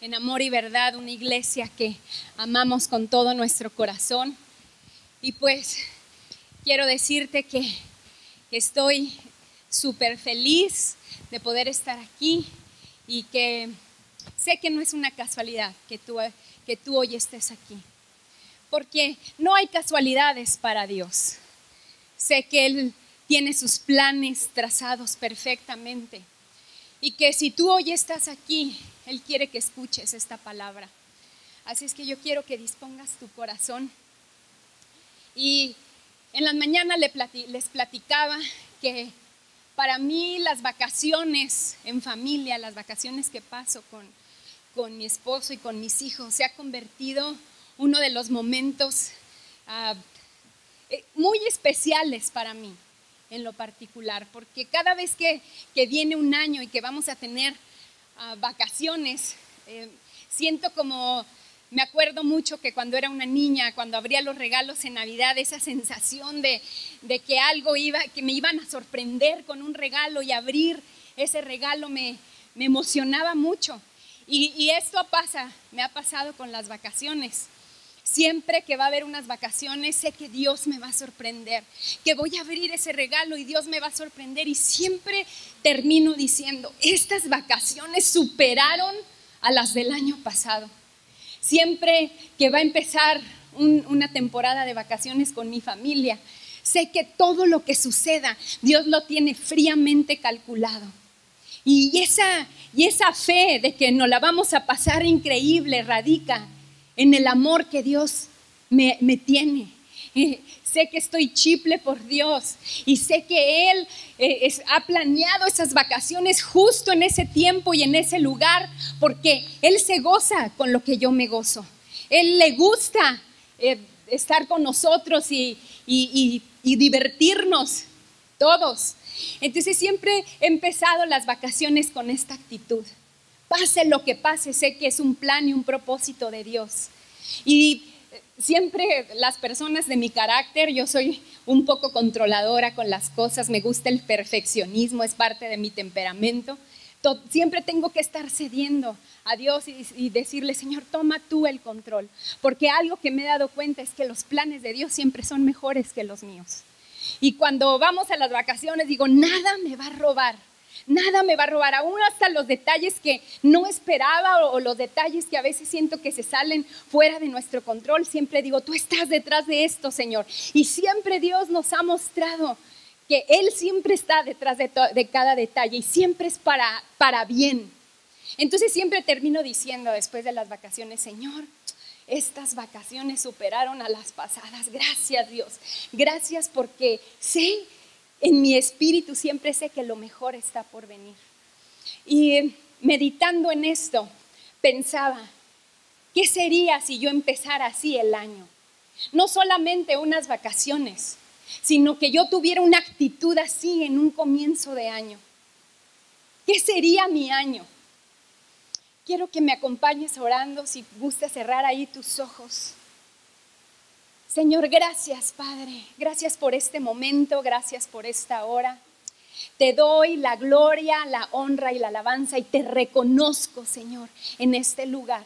en amor y verdad, una iglesia que amamos con todo nuestro corazón. Y pues quiero decirte que, estoy súper feliz de poder estar aquí y que sé que no es una casualidad que tú, que tú hoy estés aquí. Porque no hay casualidades para Dios. Sé que Él tiene sus planes trazados perfectamente y que si tú hoy estás aquí, Él quiere que escuches esta palabra. Así es que yo quiero que dispongas tu corazón. Y en las mañanas les platicaba que para mí las vacaciones en familia, las vacaciones que paso con, con mi esposo y con mis hijos, se ha convertido uno de los momentos ah, eh, muy especiales para mí en lo particular, porque cada vez que, viene un año y que vamos a tener ah, vacaciones, eh, siento como me acuerdo mucho que cuando era una niña, cuando abría los regalos en Navidad, esa sensación de, que algo iba, que me iban a sorprender con un regalo y abrir ese regalo me, emocionaba mucho. Y, y, esto pasa, me ha pasado con las vacaciones. Siempre que va a haber unas vacaciones, sé que Dios me va a sorprender, que voy a abrir ese regalo y Dios me va a sorprender. Y siempre termino diciendo, estas vacaciones superaron a las del año pasado. Siempre que va a empezar una temporada de vacaciones con mi familia, sé que todo lo que suceda, Dios lo tiene fríamente calculado. Y esa, y esa fe de que nos la vamos a pasar increíble radica en el amor que Dios me, tiene sé que estoy chiple por Dios y sé que Él eh, ha planeado esas vacaciones justo en ese tiempo y en ese lugar porque Él se goza con lo que yo me gozo. Él le gusta eh, estar con nosotros y divertirnos todos. Entonces siempre he empezado las vacaciones con esta actitud. Pase lo que pase, sé que es un plan y un propósito de Dios. Y siempre las personas de mi carácter, yo soy un poco controladora con las cosas, me gusta el perfeccionismo, es parte de mi temperamento. Siempre tengo que estar cediendo a Dios y, decirle, Señor, toma tú el control. Porque algo que me he dado cuenta es que los planes de Dios siempre son mejores que los míos. Y cuando vamos a las vacaciones, digo, nada me va a robar Nada me va a robar, aún hasta los detalles que no esperaba o, los detalles que a veces siento que se salen fuera de nuestro control. Siempre digo, tú estás detrás de esto, Señor. Y siempre Dios nos ha mostrado que Él siempre está detrás de, cada detalle y siempre es para, para bien. Entonces siempre termino diciendo después de las vacaciones, Señor, estas vacaciones superaron a las pasadas. Gracias Dios. Gracias porque sé en mi espíritu siempre sé que lo mejor está por venir. Y meditando en esto, pensaba, ¿qué sería si yo empezara así el año? No solamente unas vacaciones, sino que yo tuviera una actitud así en un comienzo de año. ¿Qué sería mi año? Quiero que me acompañes orando, si gusta cerrar ahí tus ojos. Señor, gracias Padre, gracias por este momento, gracias por esta hora. Te doy la gloria, la honra y la alabanza y te reconozco, Señor, en este lugar.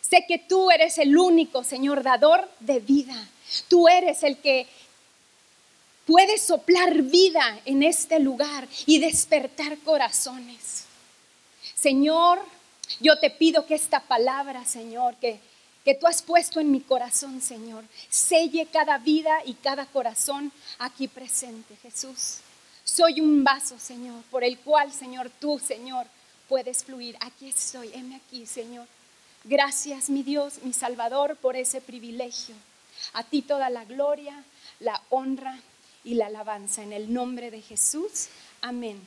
Sé que tú eres el único, Señor, dador de vida. Tú eres el que puede soplar vida en este lugar y despertar corazones. Señor, yo te pido que esta palabra, Señor, que que tú has puesto en mi corazón, Señor. Selle cada vida y cada corazón aquí presente, Jesús. Soy un vaso, Señor, por el cual, Señor, tú, Señor, puedes fluir. Aquí estoy, heme aquí, Señor. Gracias, mi Dios, mi Salvador, por ese privilegio. A ti toda la gloria, la honra y la alabanza. En el nombre de Jesús. Amén.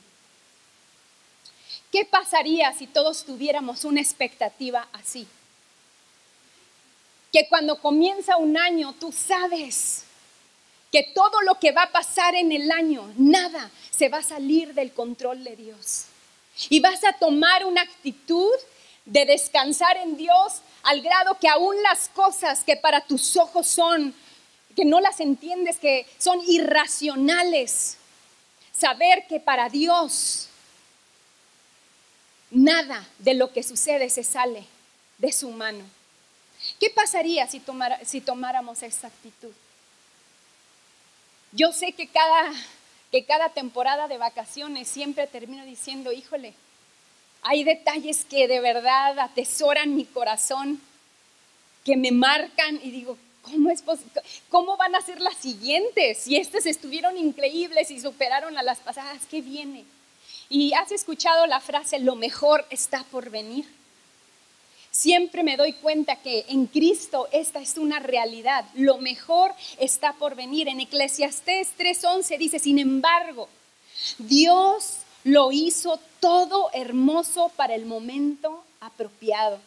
¿Qué pasaría si todos tuviéramos una expectativa así? Que cuando comienza un año tú sabes que todo lo que va a pasar en el año, nada se va a salir del control de Dios. Y vas a tomar una actitud de descansar en Dios al grado que aún las cosas que para tus ojos son, que no las entiendes, que son irracionales, saber que para Dios nada de lo que sucede se sale de su mano. ¿Qué pasaría si, tomáramos esa actitud? Yo sé que cada, que cada temporada de vacaciones siempre termino diciendo, híjole, hay detalles que de verdad atesoran mi corazón, que me marcan y digo, ¿cómo, ¿cómo van a ser las siguientes? Si estas estuvieron increíbles y superaron a las pasadas, ¿qué viene? Y has escuchado la frase, lo mejor está por venir. Siempre me doy cuenta que en Cristo esta es una realidad. Lo mejor está por venir. En Eclesiastés 3:11 dice, sin embargo, Dios lo hizo todo hermoso para el momento apropiado.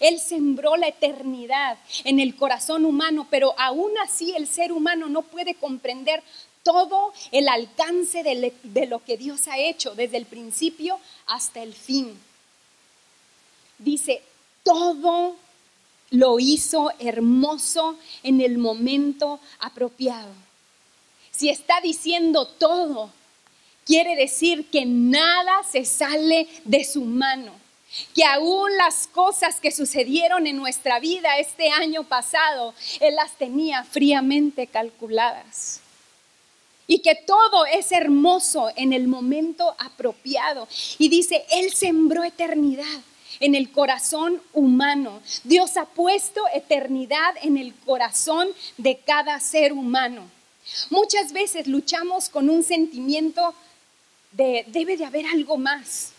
Él sembró la eternidad en el corazón humano, pero aún así el ser humano no puede comprender todo el alcance de, lo que Dios ha hecho desde el principio hasta el fin. Dice, todo lo hizo hermoso en el momento apropiado. Si está diciendo todo, quiere decir que nada se sale de su mano, que aún las cosas que sucedieron en nuestra vida este año pasado, Él las tenía fríamente calculadas. Y que todo es hermoso en el momento apropiado. Y dice, Él sembró eternidad en el corazón humano. Dios ha puesto eternidad en el corazón de cada ser humano. Muchas veces luchamos con un sentimiento debe de haber algo más.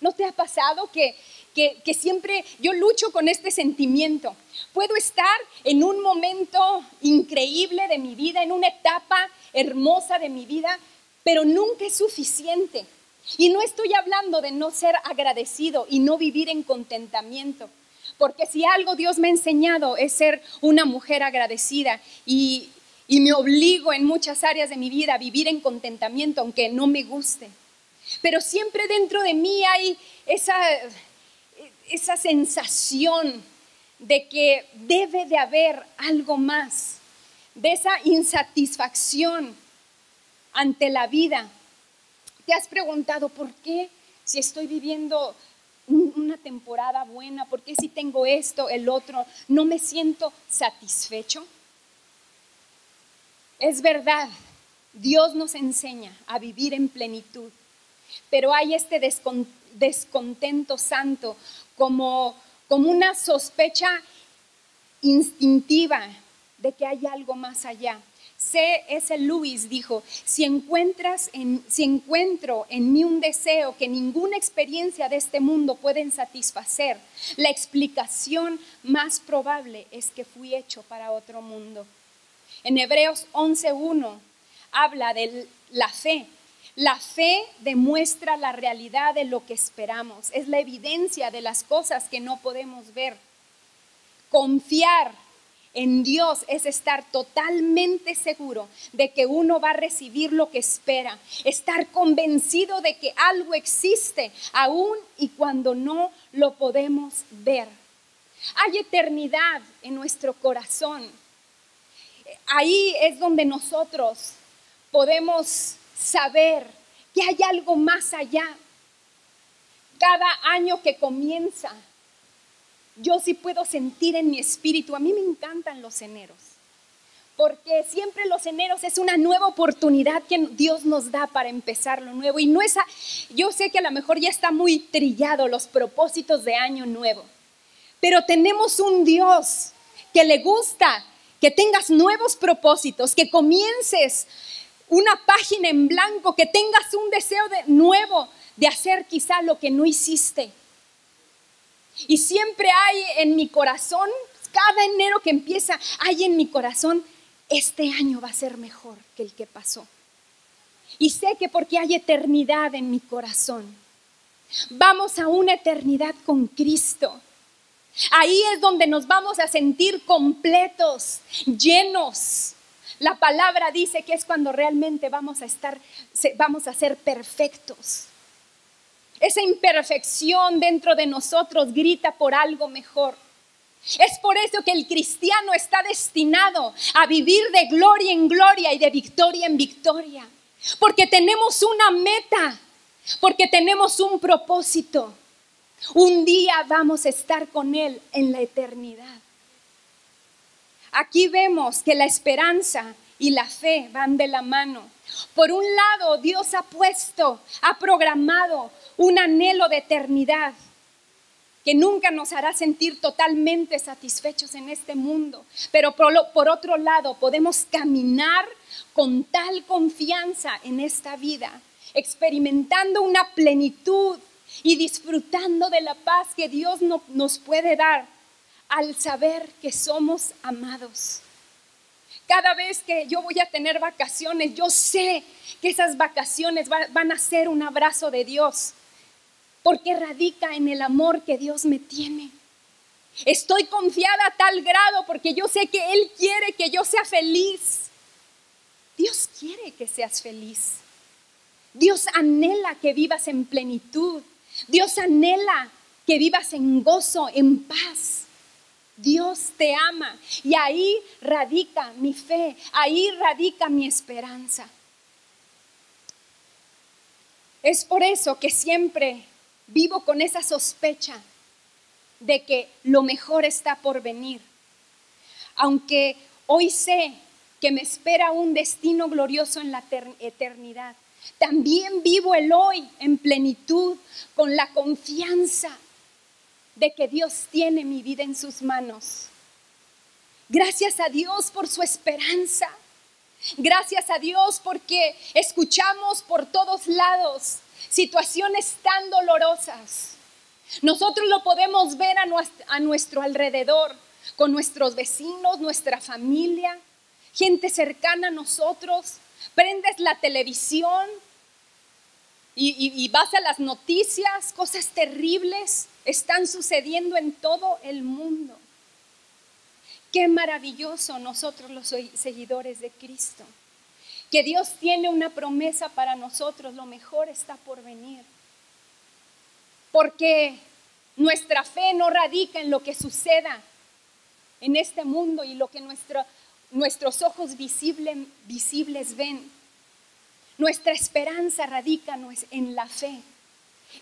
¿No te ha pasado que, que, siempre yo lucho con este sentimiento? Puedo estar en un momento increíble de mi vida, en una etapa hermosa de mi vida, pero nunca es suficiente. Y no estoy hablando de no ser agradecido y no vivir en contentamiento. Porque si algo Dios me ha enseñado es ser una mujer agradecida y, y me obligo en muchas áreas de mi vida a vivir en contentamiento, aunque no me guste. Pero siempre dentro de mí hay esa, esa sensación de que debe de haber algo más, de esa insatisfacción ante la vida. ¿Te has preguntado por qué si estoy viviendo una temporada buena, por qué si tengo esto, el otro, no me siento satisfecho? Es verdad, Dios nos enseña a vivir en plenitud, pero hay este descontento santo como, como una sospecha instintiva de que hay algo más allá. C.S. Lewis dijo, si, encuentras en, si encuentro en mí un deseo que ninguna experiencia de este mundo pueden satisfacer, la explicación más probable es que fui hecho para otro mundo. En Hebreos 11.1 habla de la fe. La fe demuestra la realidad de lo que esperamos, es la evidencia de las cosas que no podemos ver. Confiar en Dios es estar totalmente seguro de que uno va a recibir lo que espera, estar convencido de que algo existe aún y cuando no lo podemos ver. Hay eternidad en nuestro corazón ahí es donde nosotros podemos saber que hay algo más allá. Cada año que comienza, yo sí puedo sentir en mi espíritu, a mí me encantan los eneros, porque siempre los eneros es una nueva oportunidad que Dios nos da para empezar lo nuevo. Y no es, yo sé que a lo mejor ya está muy trillado los propósitos de año nuevo, pero tenemos un Dios que le gusta que tengas nuevos propósitos, que comiences una página en blanco, que tengas un deseo de nuevo de hacer quizá lo que no hiciste. Y siempre hay en mi corazón, cada enero que empieza, hay en mi corazón, este año va a ser mejor que el que pasó. Y sé que porque hay eternidad en mi corazón, vamos a una eternidad con Cristo. Ahí es donde nos vamos a sentir completos, llenos. La palabra dice que es cuando realmente vamos a estar, vamos a ser perfectos. Esa imperfección dentro de nosotros grita por algo mejor. Es por eso que el cristiano está destinado a vivir de gloria en gloria y de victoria en victoria. Porque tenemos una meta, porque tenemos un propósito. Un día vamos a estar con Él en la eternidad. Aquí vemos que la esperanza y la fe van de la mano. Por un lado, Dios ha puesto, ha programado un anhelo de eternidad que nunca nos hará sentir totalmente satisfechos en este mundo. Pero por, otro lado, podemos caminar con tal confianza en esta vida, experimentando una plenitud y disfrutando de la paz que Dios nos puede dar al saber que somos amados. Cada vez que yo voy a tener vacaciones, yo sé que esas vacaciones van a ser un abrazo de Dios, porque radica en el amor que Dios me tiene. Estoy confiada a tal grado porque yo sé que Él quiere que yo sea feliz. Dios quiere que seas feliz. Dios anhela que vivas en plenitud. Dios anhela que vivas en gozo, en paz. Dios te ama y ahí radica mi fe, ahí radica mi esperanza. Es por eso que siempre vivo con esa sospecha de que lo mejor está por venir. Aunque hoy sé que me espera un destino glorioso en la eternidad, también vivo el hoy en plenitud, con la confianza de que Dios tiene mi vida en sus manos. Gracias a Dios por su esperanza. Gracias a Dios porque escuchamos por todos lados situaciones tan dolorosas. Nosotros lo podemos ver a nuestro, alrededor, con nuestros vecinos, nuestra familia, gente cercana a nosotros. Prendes la televisión y, vas a las noticias, cosas terribles están sucediendo en todo el mundo. Qué maravilloso nosotros los seguidores de Cristo. Que Dios tiene una promesa para nosotros, lo mejor está por venir. Porque nuestra fe no radica en lo que suceda en este mundo y lo que nuestros ojos visibles ven nuestra esperanza radica en la fe,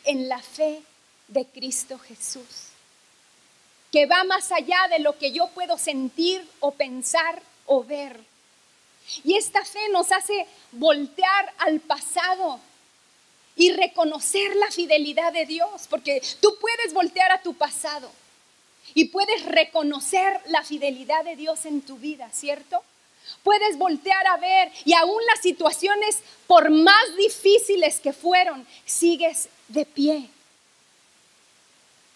en la fe de Cristo Jesús, que va más allá de lo que yo puedo sentir o pensar o ver. Y esta fe nos hace voltear al pasado y reconocer la fidelidad de Dios, porque tú puedes voltear a tu pasado y puedes reconocer la fidelidad de Dios en tu vida, ¿cierto? Puedes voltear a ver y aún las situaciones, por más difíciles que fueron, sigues de pie.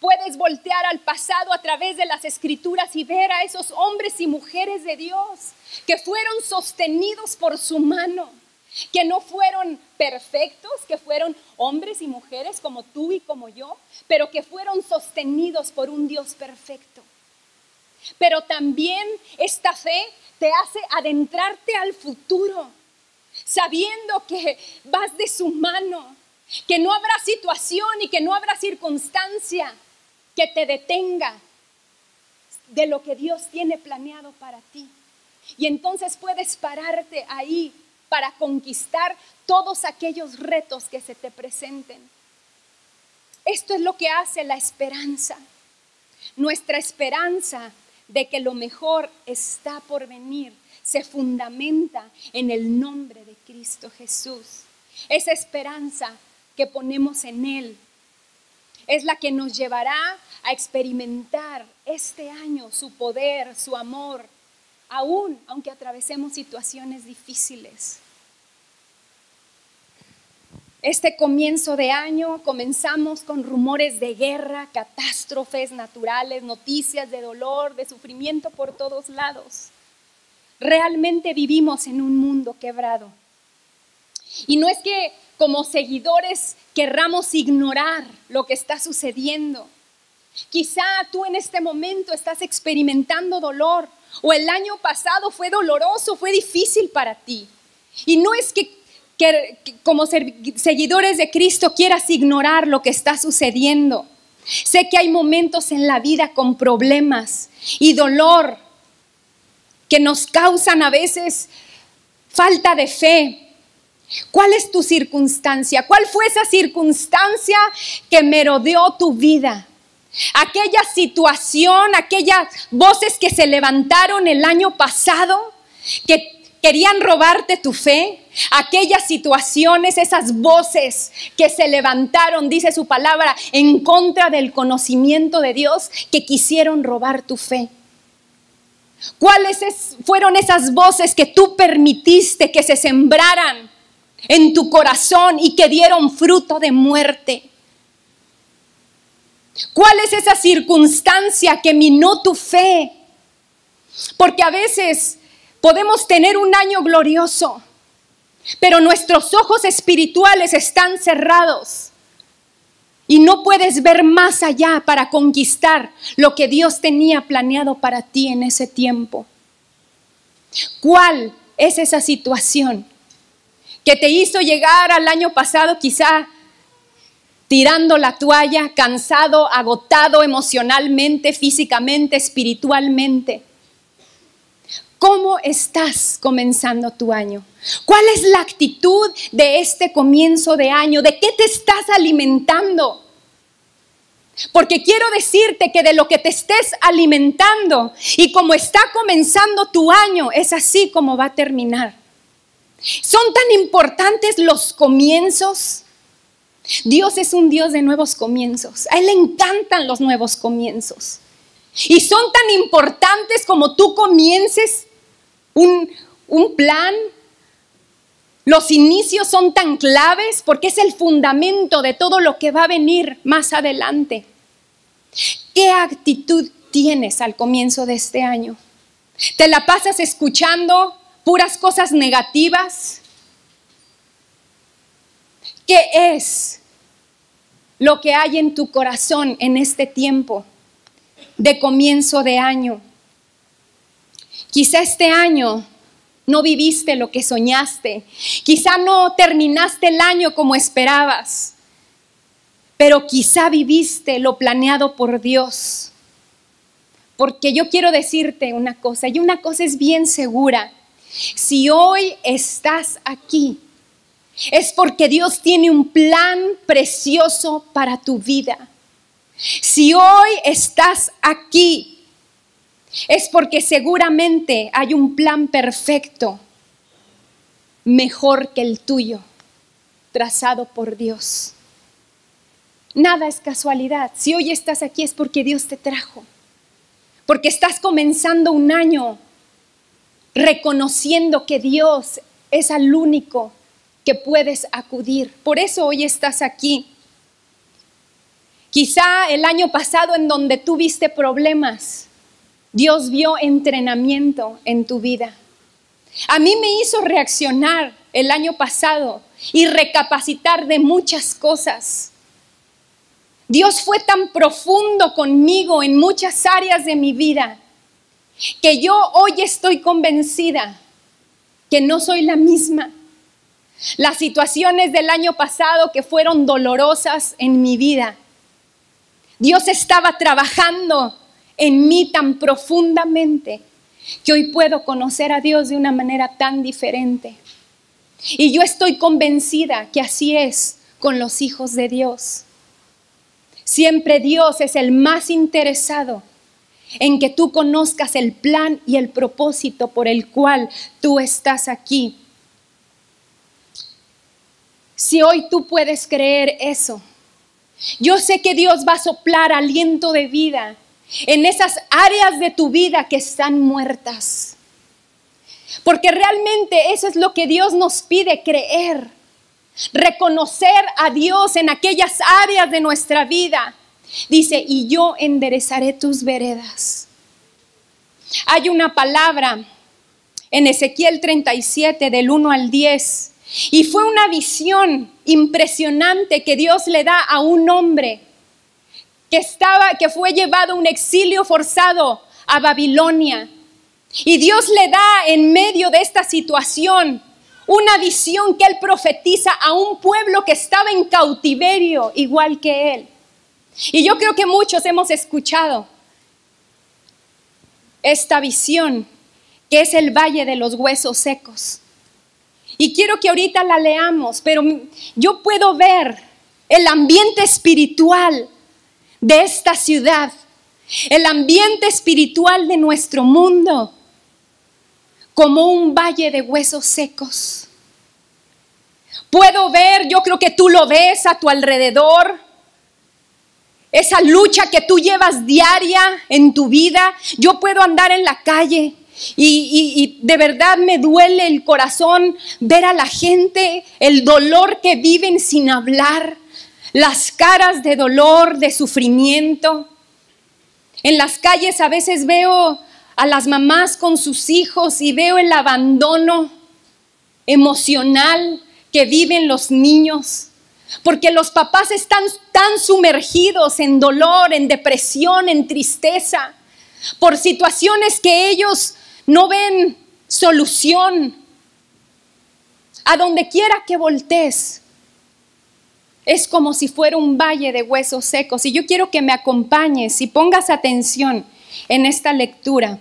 Puedes voltear al pasado a través de las escrituras y ver a esos hombres y mujeres de Dios que fueron sostenidos por su mano, que no fueron perfectos, que fueron hombres y mujeres como tú y como yo, pero que fueron sostenidos por un Dios perfecto. Pero también esta fe te hace adentrarte al futuro, sabiendo que vas de su mano, que no habrá situación y que no habrá circunstancia que te detenga de lo que Dios tiene planeado para ti. Y entonces puedes pararte ahí para conquistar todos aquellos retos que se te presenten. Esto es lo que hace la esperanza. Nuestra esperanza de que lo mejor está por venir se fundamenta en el nombre de Cristo Jesús. Esa esperanza que ponemos en Él es la que nos llevará a experimentar este año su poder, su amor, aún aunque atravesemos situaciones difíciles. Este comienzo de año comenzamos con rumores de guerra, catástrofes naturales, noticias de dolor, de sufrimiento por todos lados. Realmente vivimos en un mundo quebrado. Y no es que como seguidores querramos ignorar lo que está sucediendo. Quizá tú en este momento estás experimentando dolor o el año pasado fue doloroso, fue difícil para ti. Y no es que que, como seguidores de Cristo quieras ignorar lo que está sucediendo. Sé que hay momentos en la vida con problemas y dolor que nos causan a veces falta de fe, ¿Cuál es tu circunstancia? ¿Cuál fue esa circunstancia que merodeó tu vida? Aquella situación, aquellas voces que se levantaron el año pasado, que querían robarte tu fe, aquellas situaciones, esas voces que se levantaron, dice su palabra, en contra del conocimiento de Dios, que quisieron robar tu fe. ¿Cuáles fueron esas voces que tú permitiste que se sembraran en tu corazón y que dieron fruto de muerte? ¿Cuál es esa circunstancia que minó tu fe? Porque a veces podemos tener un año glorioso, pero nuestros ojos espirituales están cerrados y no puedes ver más allá para conquistar lo que Dios tenía planeado para ti en ese tiempo. ¿Cuál es esa situación que te hizo llegar al año pasado quizá tirando la toalla, cansado, agotado emocionalmente, físicamente, espiritualmente? ¿Cómo estás comenzando tu año? ¿Cuál es la actitud de este comienzo de año? ¿De qué te estás alimentando? Porque quiero decirte que de lo que te estés alimentando y como está comenzando tu año, es así como va a terminar. Son tan importantes los comienzos. Dios es un Dios de nuevos comienzos. A Él le encantan los nuevos comienzos. Y son tan importantes como tú comiences un, plan, los inicios son tan claves porque es el fundamento de todo lo que va a venir más adelante. ¿Qué actitud tienes al comienzo de este año? ¿Te la pasas escuchando puras cosas negativas? ¿Qué es lo que hay en tu corazón en este tiempo de comienzo de año? Quizá este año no viviste lo que soñaste. Quizá no terminaste el año como esperabas, pero quizá viviste lo planeado por Dios. Porque yo quiero decirte una cosa, y una cosa es bien segura. Si hoy estás aquí, es porque Dios tiene un plan precioso para tu vida. Si hoy estás aquí, es porque seguramente hay un plan perfecto, mejor que el tuyo, trazado por Dios. Nada es casualidad. Si hoy estás aquí es porque Dios te trajo, porque estás comenzando un año reconociendo que Dios es al único que puedes acudir. Por eso hoy estás aquí. Quizá el año pasado en donde tuviste problemas, Dios vio entrenamiento en tu vida. A mí me hizo reaccionar el año pasado y recapacitar de muchas cosas. Dios fue tan profundo conmigo en muchas áreas de mi vida que yo hoy estoy convencida que no soy la misma. Las situaciones del año pasado que fueron dolorosas en mi vida, Dios estaba trabajando en mí tan profundamente que hoy puedo conocer a Dios de una manera tan diferente. Y yo estoy convencida que así es con los hijos de Dios. Siempre Dios es el más interesado en que tú conozcas el plan y el propósito por el cual tú estás aquí. Si hoy tú puedes creer eso, yo sé que Dios va a soplar aliento de vida en esas áreas de tu vida que están muertas. Porque realmente eso es lo que Dios nos pide creer. Reconocer a Dios en aquellas áreas de nuestra vida. Dice, y yo enderezaré tus veredas. Hay una palabra en Ezequiel 37 del 1 al 10. Y fue una visión impresionante que Dios le da a un hombre que estaba que fue llevado a un exilio forzado a Babilonia. Y Dios le da en medio de esta situación una visión que él profetiza a un pueblo que estaba en cautiverio igual que él. Y yo creo que muchos hemos escuchado esta visión que es el valle de los huesos secos. Y quiero que ahorita la leamos, pero yo puedo ver el ambiente espiritual de esta ciudad, el ambiente espiritual de nuestro mundo, como un valle de huesos secos. Puedo ver, yo creo que tú lo ves a tu alrededor, esa lucha que tú llevas diaria en tu vida. Yo puedo andar en la calle y, de verdad me duele el corazón ver a la gente, el dolor que viven sin hablar, las caras de dolor, de sufrimiento. En las calles a veces veo a las mamás con sus hijos y veo el abandono emocional que viven los niños. Porque los papás están tan sumergidos en dolor, en depresión, en tristeza, por situaciones que ellos no ven solución. A donde quiera que voltees, es como si fuera un valle de huesos secos. Y yo quiero que me acompañes y pongas atención en esta lectura.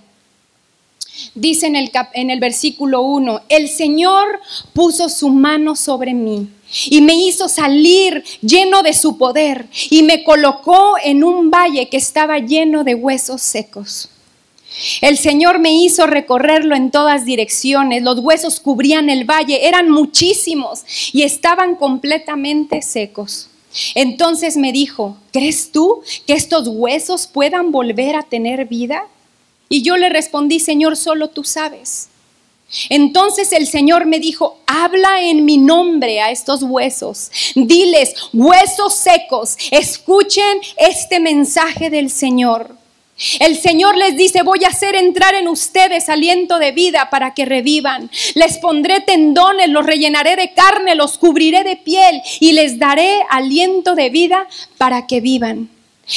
Dice en el, versículo 1, el Señor puso su mano sobre mí y me hizo salir lleno de su poder y me colocó en un valle que estaba lleno de huesos secos. El Señor me hizo recorrerlo en todas direcciones. Los huesos cubrían el valle, eran muchísimos y estaban completamente secos. Entonces me dijo, ¿crees tú que estos huesos puedan volver a tener vida? Y yo le respondí, Señor, solo tú sabes. Entonces el Señor me dijo, habla en mi nombre a estos huesos. Diles, huesos secos, escuchen este mensaje del Señor. El Señor les dice, voy a hacer entrar en ustedes aliento de vida para que revivan. Les pondré tendones, los rellenaré de carne, los cubriré de piel y les daré aliento de vida para que vivan.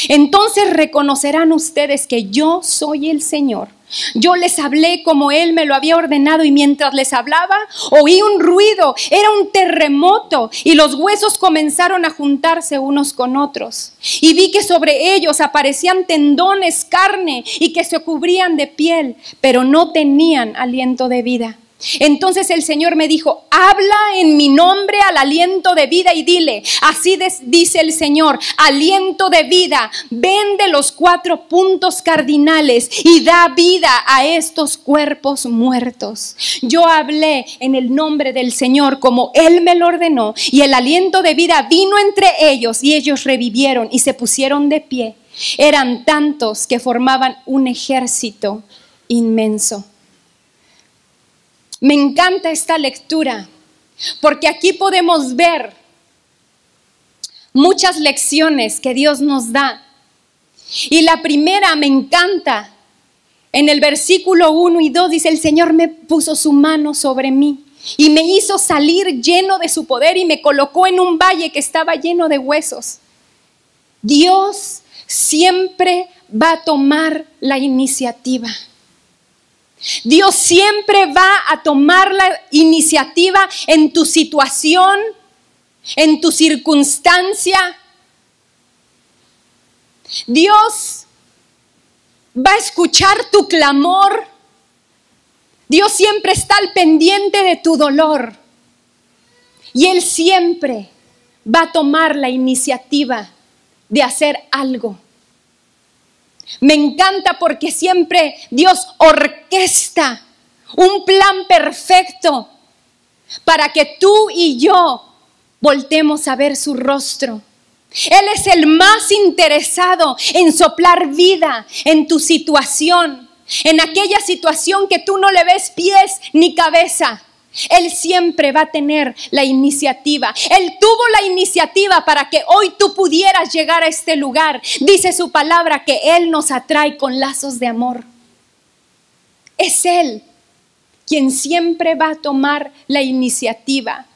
Entonces reconocerán ustedes que yo soy el Señor. Yo les hablé como Él me lo había ordenado y mientras les hablaba oí un ruido, era un terremoto y los huesos comenzaron a juntarse unos con otros. Y vi que sobre ellos aparecían tendones, carne y que se cubrían de piel, pero no tenían aliento de vida. Entonces el Señor me dijo, habla en mi nombre al aliento de vida y dile, así dice el Señor, aliento de vida, vende los cuatro puntos cardinales y da vida a estos cuerpos muertos. Yo hablé en el nombre del Señor como Él me lo ordenó y el aliento de vida vino entre ellos y ellos revivieron y se pusieron de pie. Eran tantos que formaban un ejército inmenso. Me encanta esta lectura porque aquí podemos ver muchas lecciones que Dios nos da. Y la primera me encanta. En el versículo 1 y 2 dice, el Señor me puso su mano sobre mí y me hizo salir lleno de su poder y me colocó en un valle que estaba lleno de huesos. Dios siempre va a tomar la iniciativa. Dios siempre va a tomar la iniciativa en tu situación, en tu circunstancia. Dios va a escuchar tu clamor. Dios siempre está al pendiente de tu dolor. Y Él siempre va a tomar la iniciativa de hacer algo. Me encanta porque siempre Dios orquesta un plan perfecto para que tú y yo voltemos a ver su rostro. Él es el más interesado en soplar vida en tu situación, en aquella situación que tú no le ves pies ni cabeza. Él siempre va a tener la iniciativa. Él tuvo la iniciativa para que hoy tú pudieras llegar a este lugar. Dice su palabra que Él nos atrae con lazos de amor. Es Él quien siempre va a tomar la iniciativa.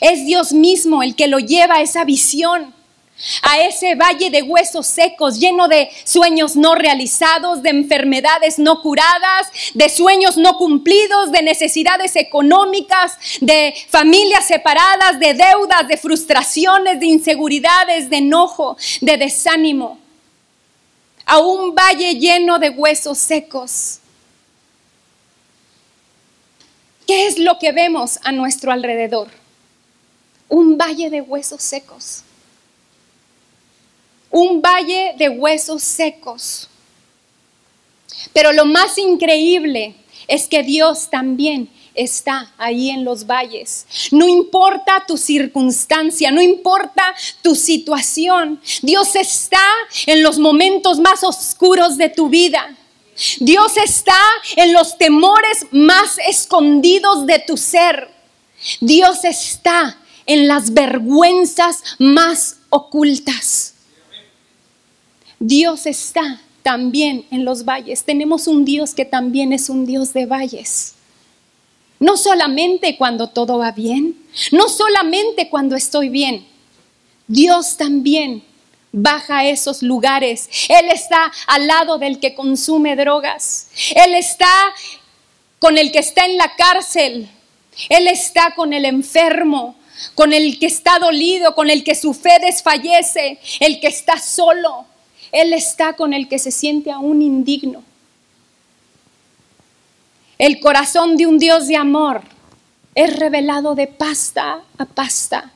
Es Dios mismo el que lo lleva a esa visión a ese valle de huesos secos, lleno de sueños no realizados, de enfermedades no curadas, de sueños no cumplidos, de necesidades económicas, de familias separadas, de deudas, de frustraciones, de inseguridades, de enojo, de desánimo. A un valle lleno de huesos secos. ¿qué es lo que vemos a nuestro alrededor? Un valle de huesos secos. Un valle de huesos secos. Pero lo más increíble es que Dios también está ahí en los valles. No importa tu circunstancia, no importa tu situación. Dios está en los momentos más oscuros de tu vida. Dios está en los temores más escondidos de tu ser. Dios está en las vergüenzas más ocultas. Dios está también en los valles. Tenemos un Dios que también es un Dios de valles. No solamente cuando todo va bien, no solamente cuando estoy bien. Dios también baja a esos lugares. Él está al lado del que consume drogas. Él está con el que está en la cárcel. Él está con el enfermo, con el que está dolido, con el que su fe desfallece, el que está solo. Él está con el que se siente aún indigno. El corazón de un Dios de amor es revelado de pasta a pasta.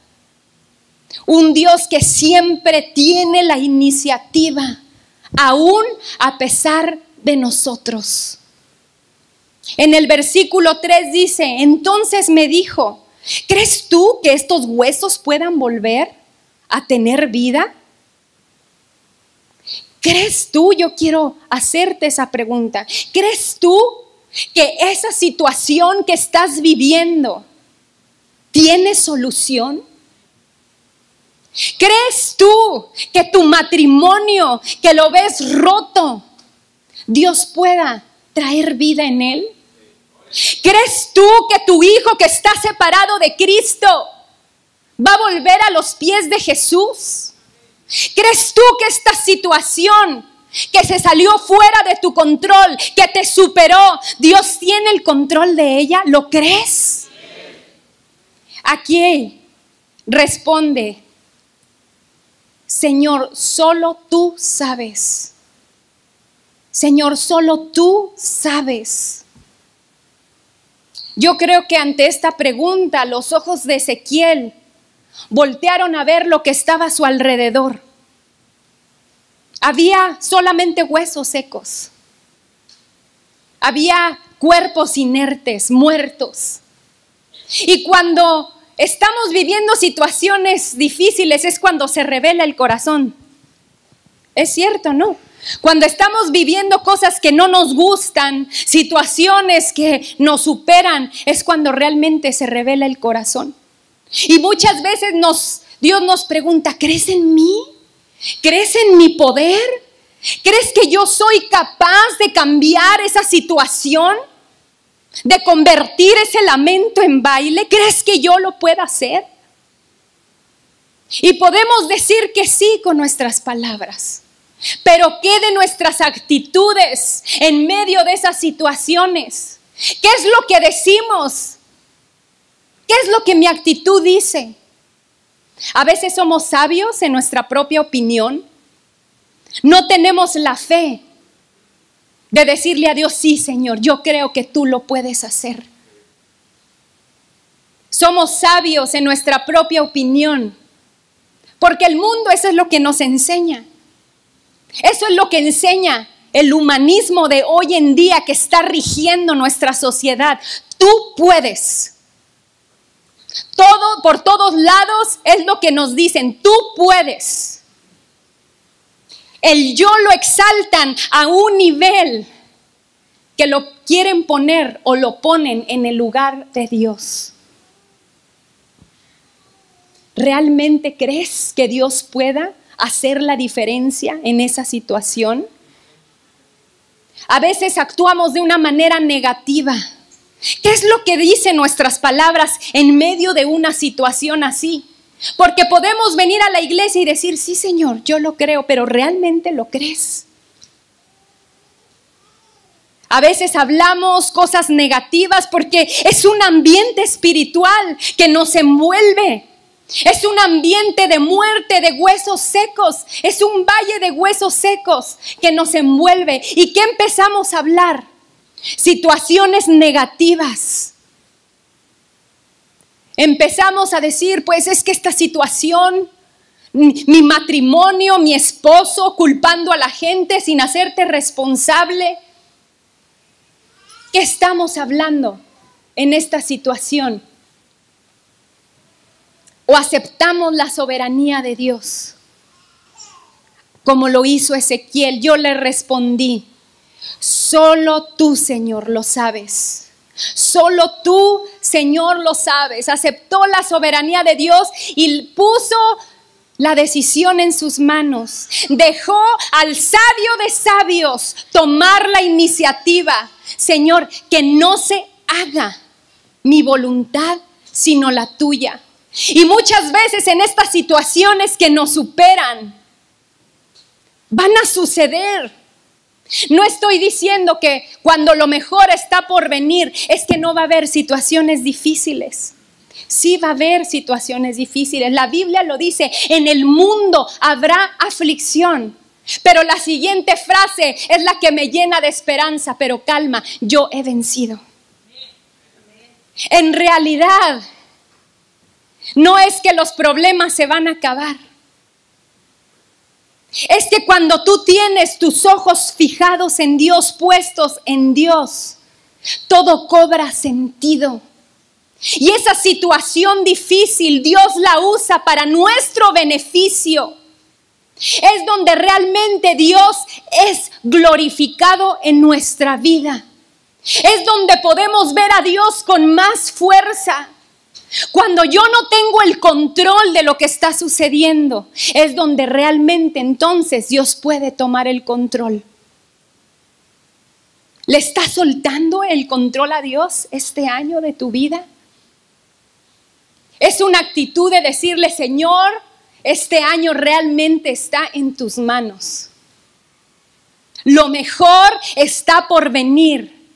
Un Dios que siempre tiene la iniciativa, aún a pesar de nosotros. En el versículo 3 dice, entonces me dijo, ¿crees tú que estos huesos puedan volver a tener vida? ¿Crees tú? Yo quiero hacerte esa pregunta. ¿Crees tú que esa situación que estás viviendo tiene solución? ¿Crees tú que tu matrimonio, que lo ves roto, Dios pueda traer vida en él? ¿Crees tú que tu hijo que está separado de Cristo va a volver a los pies de Jesús? ¿Crees tú que esta situación que se salió fuera de tu control, que te superó, Dios tiene el control de ella, ¿lo crees? Aquí responde, Señor, solo tú sabes. Señor, solo tú sabes. Yo creo que ante esta pregunta los ojos de Ezequiel voltearon a ver lo que estaba a su alrededor había solamente huesos secos. Había cuerpos inertes, muertos. Y cuando estamos viviendo situaciones difíciles es cuando se revela el corazón. Es cierto, ¿no? Cuando estamos viviendo cosas que no nos gustan, situaciones que nos superan, es cuando realmente se revela el corazón. Y muchas veces nos, Dios nos pregunta, ¿crees en mí? ¿Crees en mi poder? ¿Crees que yo soy capaz de cambiar esa situación? ¿De convertir ese lamento en baile? ¿Crees que yo lo pueda hacer? Y podemos decir que sí con nuestras palabras. Pero ¿qué de nuestras actitudes en medio de esas situaciones? ¿Qué es lo que decimos? ¿Qué es lo que mi actitud dice? A veces somos sabios en nuestra propia opinión. No tenemos la fe de decirle a Dios, sí Señor, yo creo que tú lo puedes hacer. Somos sabios en nuestra propia opinión, porque el mundo eso es lo que nos enseña. Eso es lo que enseña el humanismo de hoy en día que está rigiendo nuestra sociedad. Tú puedes. Todo, por todos lados es lo que nos dicen, tú puedes. El yo lo exaltan a un nivel que lo quieren poner o lo ponen en el lugar de Dios. ¿Realmente crees que Dios pueda hacer la diferencia en esa situación? A veces actuamos de una manera negativa ¿Qué es lo que dicen nuestras palabras en medio de una situación así? Porque podemos venir a la iglesia y decir, sí Señor, yo lo creo, pero ¿realmente lo crees? A veces hablamos cosas negativas porque es un ambiente espiritual que nos envuelve. Es un ambiente de muerte, de huesos secos. Es un valle de huesos secos que nos envuelve. ¿Y qué empezamos a hablar? Situaciones negativas. Empezamos a decir, pues es que esta situación, mi matrimonio, mi esposo, culpando a la gente sin hacerte responsable. ¿Qué estamos hablando en esta situación? ¿O aceptamos la soberanía de Dios? Como lo hizo Ezequiel, yo le respondí, solo tú, Señor, lo sabes. Solo tú, Señor, lo sabes. Aceptó la soberanía de Dios y puso la decisión en sus manos. Dejó al sabio de sabios tomar la iniciativa. Señor, que no se haga mi voluntad, sino la tuya. Y muchas veces en estas situaciones que nos superan, van a suceder no estoy diciendo que cuando lo mejor está por venir es que no va a haber situaciones difíciles. Sí va a haber situaciones difíciles. La Biblia lo dice, en el mundo habrá aflicción. Pero la siguiente frase es la que me llena de esperanza, pero calma, yo he vencido. En realidad, no es que los problemas se van a acabar es que cuando tú tienes tus ojos fijados en Dios, puestos en Dios, todo cobra sentido. Y esa situación difícil Dios la usa para nuestro beneficio. Es donde realmente Dios es glorificado en nuestra vida. Es donde podemos ver a Dios con más fuerza. Cuando yo no tengo el control de lo que está sucediendo, es donde realmente entonces Dios puede tomar el control. ¿Le estás soltando el control a Dios este año de tu vida? Es una actitud de decirle, Señor, este año realmente está en tus manos. Lo mejor está por venir.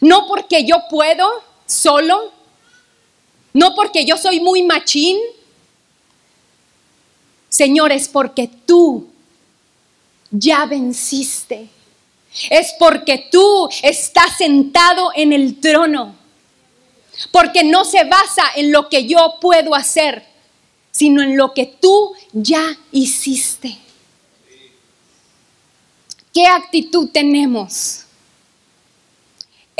No porque yo puedo solo, no porque yo soy muy machín. Señores, porque tú ya venciste. Es porque tú estás sentado en el trono. Porque no se basa en lo que yo puedo hacer, sino en lo que tú ya hiciste. ¿Qué actitud tenemos?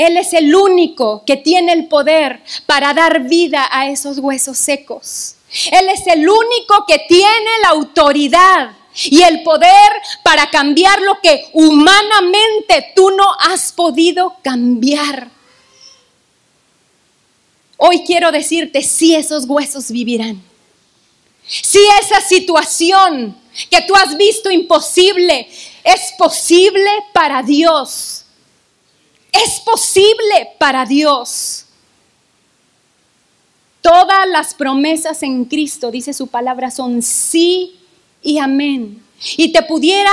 Él es el único que tiene el poder para dar vida a esos huesos secos. Él es el único que tiene la autoridad y el poder para cambiar lo que humanamente tú no has podido cambiar. Hoy quiero decirte si esos huesos vivirán. Si esa situación que tú has visto imposible es posible para Dios. Es posible para Dios. Todas las promesas en Cristo, dice su palabra, son sí y amén. Y te pudiera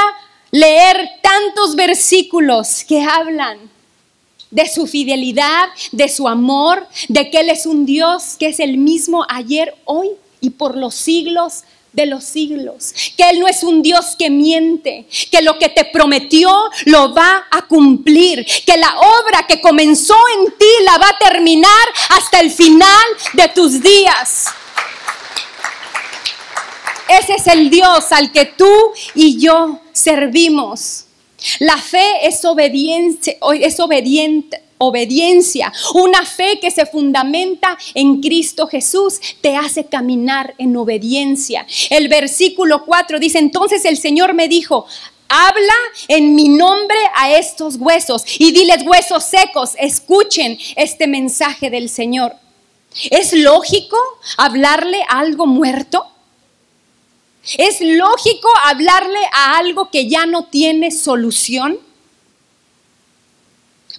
leer tantos versículos que hablan de su fidelidad, de su amor, de que Él es un Dios que es el mismo ayer, hoy y por los siglos de los siglos, que Él no es un Dios que miente, que lo que te prometió lo va a cumplir, que la obra que comenzó en ti la va a terminar hasta el final de tus días. Ese es el Dios al que tú y yo servimos. La fe es obediente, es obediente, obediencia, una fe que se fundamenta en Cristo Jesús, te hace caminar en obediencia. El versículo 4 dice, entonces el Señor me dijo, habla en mi nombre a estos huesos y diles huesos secos, escuchen este mensaje del Señor. ¿Es lógico hablarle a algo muerto? ¿Es lógico hablarle a algo que ya no tiene solución?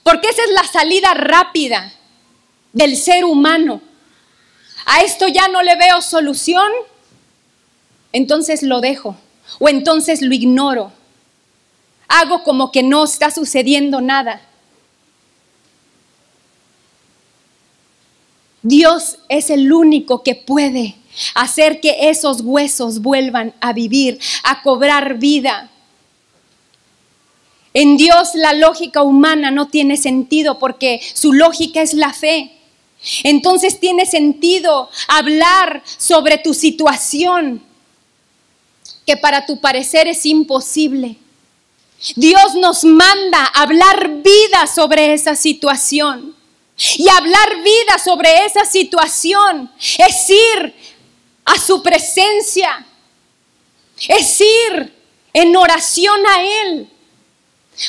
Porque esa es la salida rápida del ser humano. A esto ya no le veo solución, entonces lo dejo o entonces lo ignoro. Hago como que no está sucediendo nada. Dios es el único que puede hacer que esos huesos vuelvan a vivir, a cobrar vida. En Dios la lógica humana no tiene sentido porque su lógica es la fe. entonces tiene sentido hablar sobre tu situación que para tu parecer es imposible. Dios nos manda hablar vida sobre esa situación. Y hablar vida sobre esa situación es ir a su presencia, es ir en oración a Él.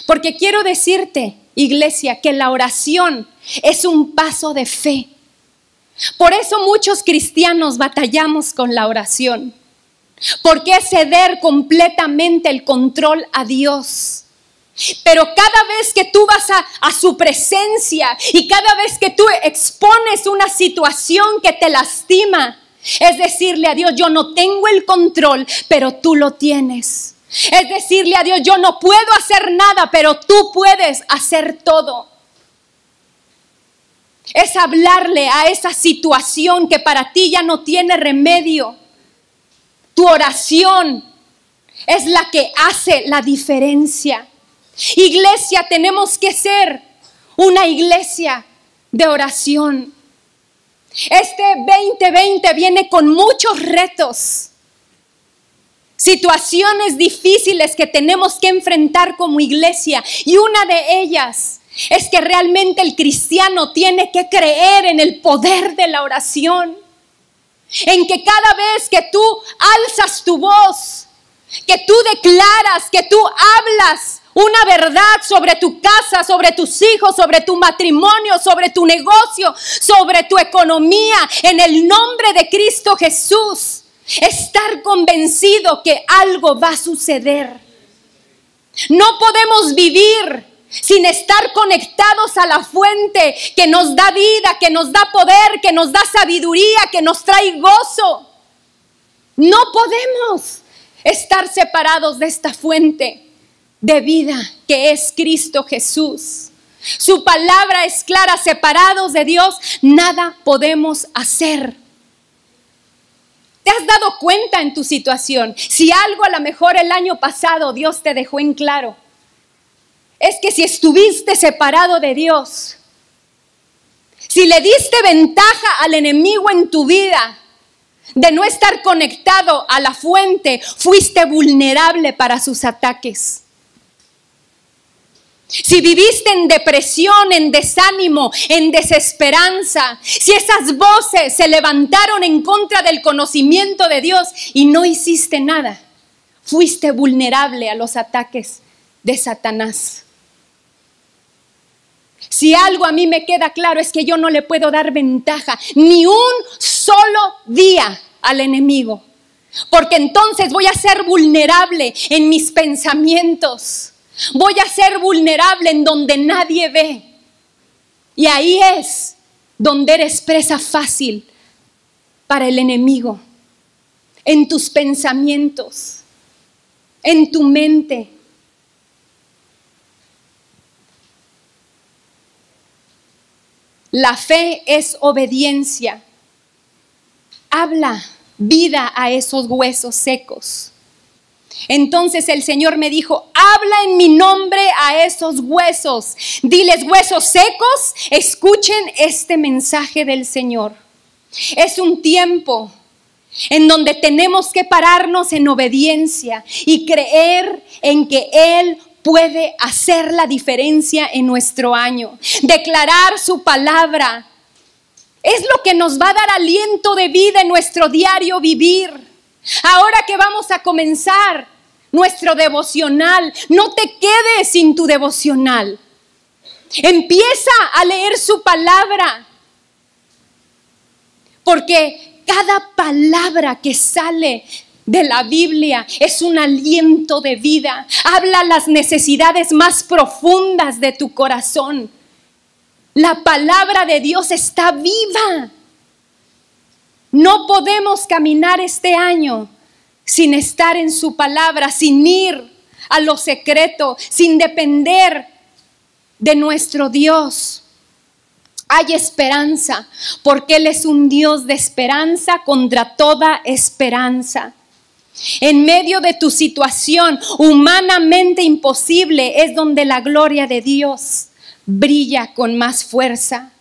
Porque quiero decirte, iglesia, que la oración es un paso de fe. Por eso muchos cristianos batallamos con la oración. Porque es ceder completamente el control a Dios. Pero cada vez que tú vas a, a, su presencia y cada vez que tú expones una situación que te lastima, es decirle a Dios, yo no tengo el control, pero tú lo tienes. Es decirle a Dios, yo no puedo hacer nada, pero tú puedes hacer todo. Es hablarle a esa situación que para ti ya no tiene remedio. Tu oración es la que hace la diferencia. Iglesia, tenemos que ser una iglesia de oración. Este 2020 viene con muchos retos situaciones difíciles que tenemos que enfrentar como iglesia. Y una de ellas es que realmente el cristiano tiene que creer en el poder de la oración. En que cada vez que tú alzas tu voz, que tú declaras, que tú hablas una verdad sobre tu casa, sobre tus hijos, sobre tu matrimonio, sobre tu negocio, sobre tu economía, en el nombre de Cristo Jesús estar convencido que algo va a suceder. No podemos vivir sin estar conectados a la fuente que nos da vida, que nos da poder, que nos da sabiduría, que nos trae gozo. No podemos estar separados de esta fuente de vida que es Cristo Jesús. Su palabra es clara, separados de Dios, nada podemos hacer. ¿Te has dado cuenta en tu situación? Si algo a lo mejor el año pasado Dios te dejó en claro, es que si estuviste separado de Dios, si le diste ventaja al enemigo en tu vida de no estar conectado a la fuente, fuiste vulnerable para sus ataques. Si viviste en depresión, en desánimo, en desesperanza, si esas voces se levantaron en contra del conocimiento de Dios y no hiciste nada, fuiste vulnerable a los ataques de Satanás. Si algo a mí me queda claro es que yo no le puedo dar ventaja ni un solo día al enemigo, porque entonces voy a ser vulnerable en mis pensamientos Voy a ser vulnerable en donde nadie ve. Y ahí es donde eres presa fácil para el enemigo. En tus pensamientos, en tu mente. La fe es obediencia. Habla vida a esos huesos secos. Entonces el Señor me dijo, habla en mi nombre a esos huesos. Diles, huesos secos, escuchen este mensaje del Señor. Es un tiempo en donde tenemos que pararnos en obediencia y creer en que Él puede hacer la diferencia en nuestro año. Declarar su palabra es lo que nos va a dar aliento de vida en nuestro diario vivir. Ahora que vamos a comenzar nuestro devocional, no te quedes sin tu devocional. Empieza a leer su palabra. Porque cada palabra que sale de la Biblia es un aliento de vida. Habla las necesidades más profundas de tu corazón. La palabra de Dios está viva. No podemos caminar este año sin estar en su palabra, sin ir a lo secreto, sin depender de nuestro Dios. Hay esperanza, porque Él es un Dios de esperanza contra toda esperanza. En medio de tu situación humanamente imposible es donde la gloria de Dios brilla con más fuerza.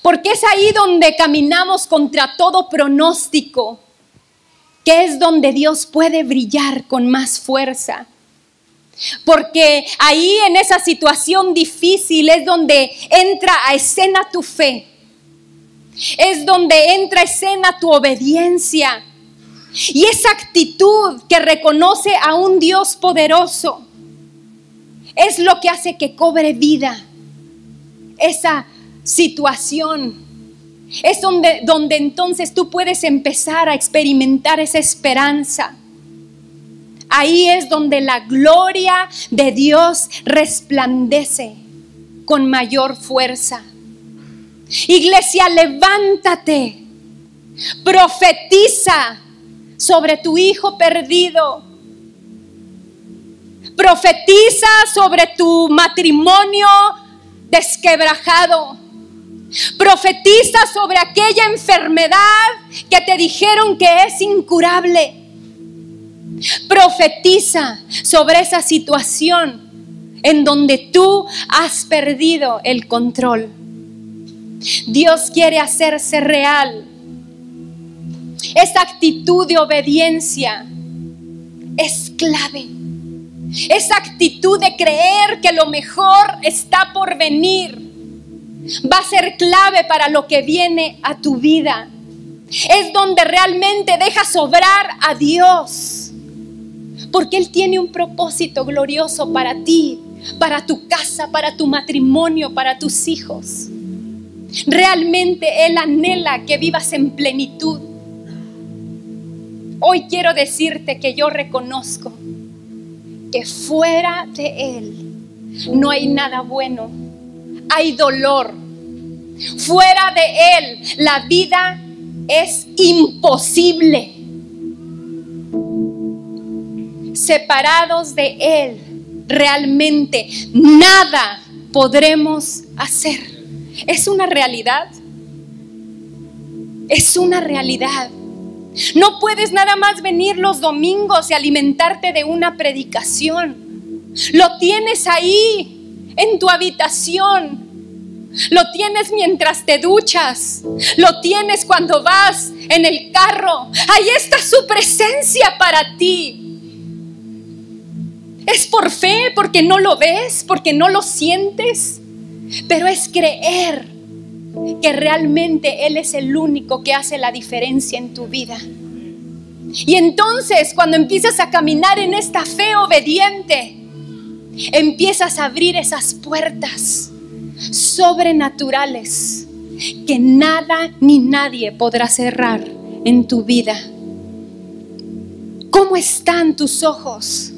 Porque es ahí donde caminamos contra todo pronóstico, que es donde Dios puede brillar con más fuerza. Porque ahí en esa situación difícil es donde entra a escena tu fe. Es donde entra a escena tu obediencia. Y esa actitud que reconoce a un Dios poderoso es lo que hace que cobre vida esa situación. Es donde, donde entonces tú puedes empezar a experimentar esa esperanza. Ahí es donde la gloria de Dios resplandece con mayor fuerza. Iglesia, levántate, profetiza sobre tu hijo perdido. Profetiza sobre tu matrimonio desquebrajado. Profetiza sobre aquella enfermedad que te dijeron que es incurable. Profetiza sobre esa situación en donde tú has perdido el control. Dios quiere hacerse real. Esa actitud de obediencia es clave. Esa actitud de creer que lo mejor está por venir va a ser clave para lo que viene a tu vida. Es donde realmente dejas obrar a Dios. Porque Él tiene un propósito glorioso para ti, para tu casa, para tu matrimonio, para tus hijos. Realmente Él anhela que vivas en plenitud. Hoy quiero decirte que yo reconozco que fuera de Él no hay nada bueno. Hay dolor. Fuera de Él la vida es imposible. Separados de Él, realmente nada podremos hacer. Es una realidad. Es una realidad. No puedes nada más venir los domingos y alimentarte de una predicación. Lo tienes ahí, en tu habitación. Lo tienes mientras te duchas. Lo tienes cuando vas en el carro. Ahí está su presencia para ti. Es por fe, porque no lo ves, porque no lo sientes. Pero es creer que realmente Él es el único que hace la diferencia en tu vida. Y entonces cuando empiezas a caminar en esta fe obediente, empiezas a abrir esas puertas sobrenaturales que nada ni nadie podrá cerrar en tu vida. ¿Cómo están tus ojos?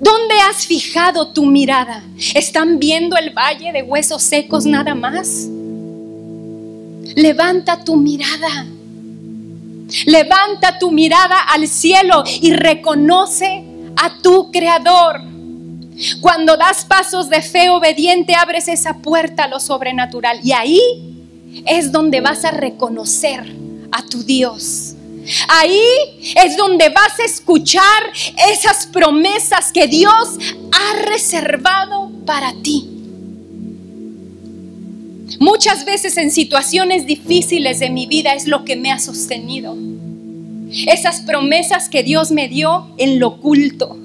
¿Dónde has fijado tu mirada? ¿Están viendo el valle de huesos secos nada más? Levanta tu mirada. Levanta tu mirada al cielo y reconoce a tu creador. Cuando das pasos de fe obediente, abres esa puerta a lo sobrenatural. Y ahí es donde vas a reconocer a tu Dios. Ahí es donde vas a escuchar esas promesas que Dios ha reservado para ti. Muchas veces en situaciones difíciles de mi vida es lo que me ha sostenido. Esas promesas que Dios me dio en lo oculto.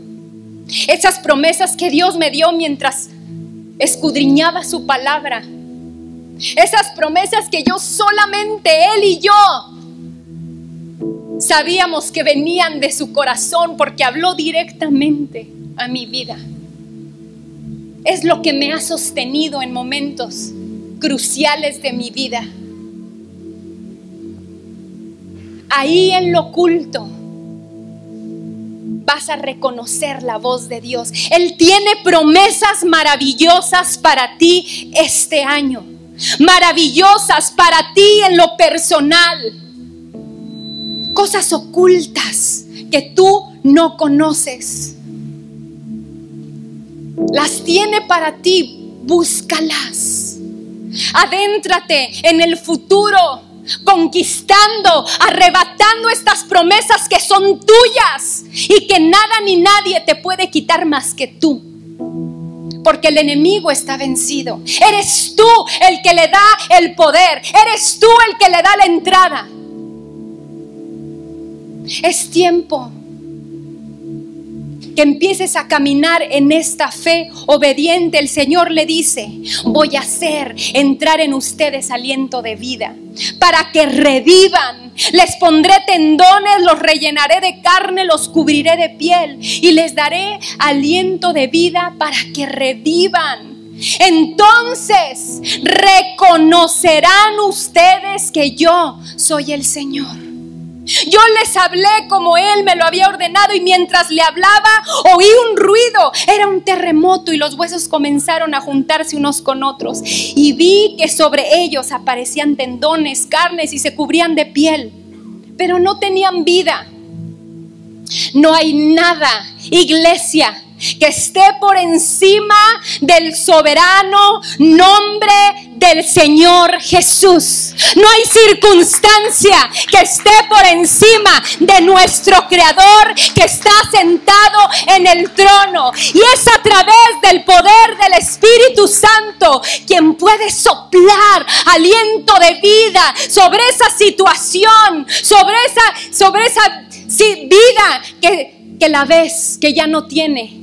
Esas promesas que Dios me dio mientras escudriñaba su palabra. Esas promesas que yo solamente Él y yo sabíamos que venían de su corazón porque habló directamente a mi vida. Es lo que me ha sostenido en momentos cruciales de mi vida. Ahí en lo oculto vas a reconocer la voz de Dios. Él tiene promesas maravillosas para ti este año. Maravillosas para ti en lo personal. Cosas ocultas que tú no conoces. Las tiene para ti. Búscalas. Adéntrate en el futuro, conquistando, arrebatando estas promesas que son tuyas y que nada ni nadie te puede quitar más que tú. porque el enemigo está vencido. Eres tú el que le da el poder, eres tú el que le da la entrada. Es tiempo que empieces a caminar en esta fe obediente. El Señor le dice, voy a hacer entrar en ustedes aliento de vida para que revivan. Les pondré tendones, los rellenaré de carne, los cubriré de piel y les daré aliento de vida para que revivan. Entonces reconocerán ustedes que yo soy el Señor. Yo les hablé como Él me lo había ordenado y mientras le hablaba oí un ruido. Era un terremoto y los huesos comenzaron a juntarse unos con otros. Y vi que sobre ellos aparecían tendones, carnes y se cubrían de piel, pero no tenían vida. No hay nada, iglesia, que esté por encima del soberano nombre del Señor Jesús. No hay circunstancia que esté por encima de nuestro Creador que está sentado en el trono. Y es a través del poder del Espíritu Santo quien puede soplar aliento de vida sobre esa situación, sobre esa, sobre esa vida que, que la ves que ya no tiene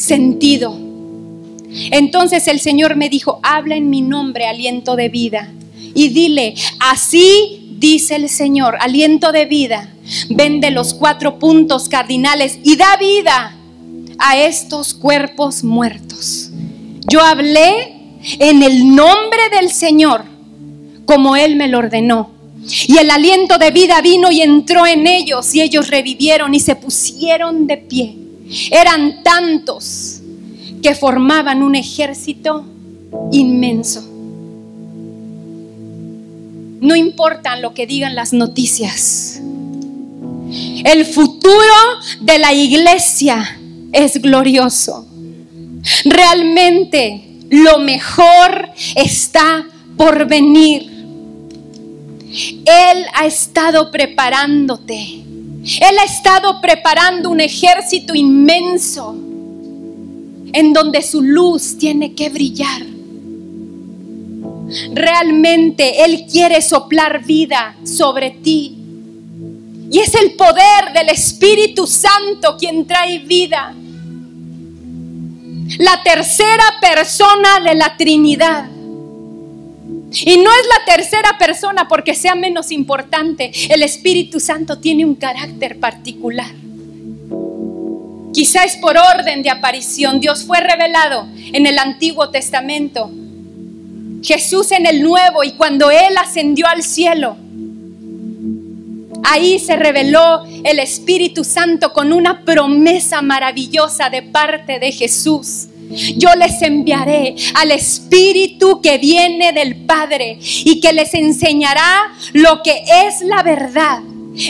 sentido. Entonces el Señor me dijo, habla en mi nombre, aliento de vida. Y dile, así dice el Señor, aliento de vida. Vende los cuatro puntos cardinales y da vida a estos cuerpos muertos. Yo hablé en el nombre del Señor, como Él me lo ordenó. Y el aliento de vida vino y entró en ellos y ellos revivieron y se pusieron de pie. Eran tantos que formaban un ejército inmenso. No importa lo que digan las noticias. El futuro de la iglesia es glorioso. Realmente lo mejor está por venir. Él ha estado preparándote él ha estado preparando un ejército inmenso en donde su luz tiene que brillar. Realmente Él quiere soplar vida sobre ti. Y es el poder del Espíritu Santo quien trae vida. La tercera persona de la Trinidad. Y no es la tercera persona porque sea menos importante. El Espíritu Santo tiene un carácter particular. Quizá es por orden de aparición. Dios fue revelado en el Antiguo Testamento. Jesús en el Nuevo y cuando Él ascendió al cielo. Ahí se reveló el Espíritu Santo con una promesa maravillosa de parte de Jesús yo les enviaré al Espíritu que viene del Padre y que les enseñará lo que es la verdad.